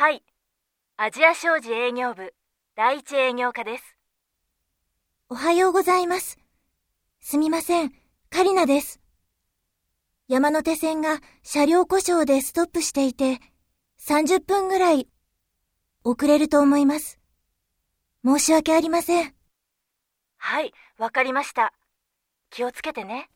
はい。アジア商事営業部第一営業課です。おはようございます。すみません、カリナです。山手線が車両故障でストップしていて、30分ぐらい遅れると思います。申し訳ありません。はい、わかりました。気をつけてね。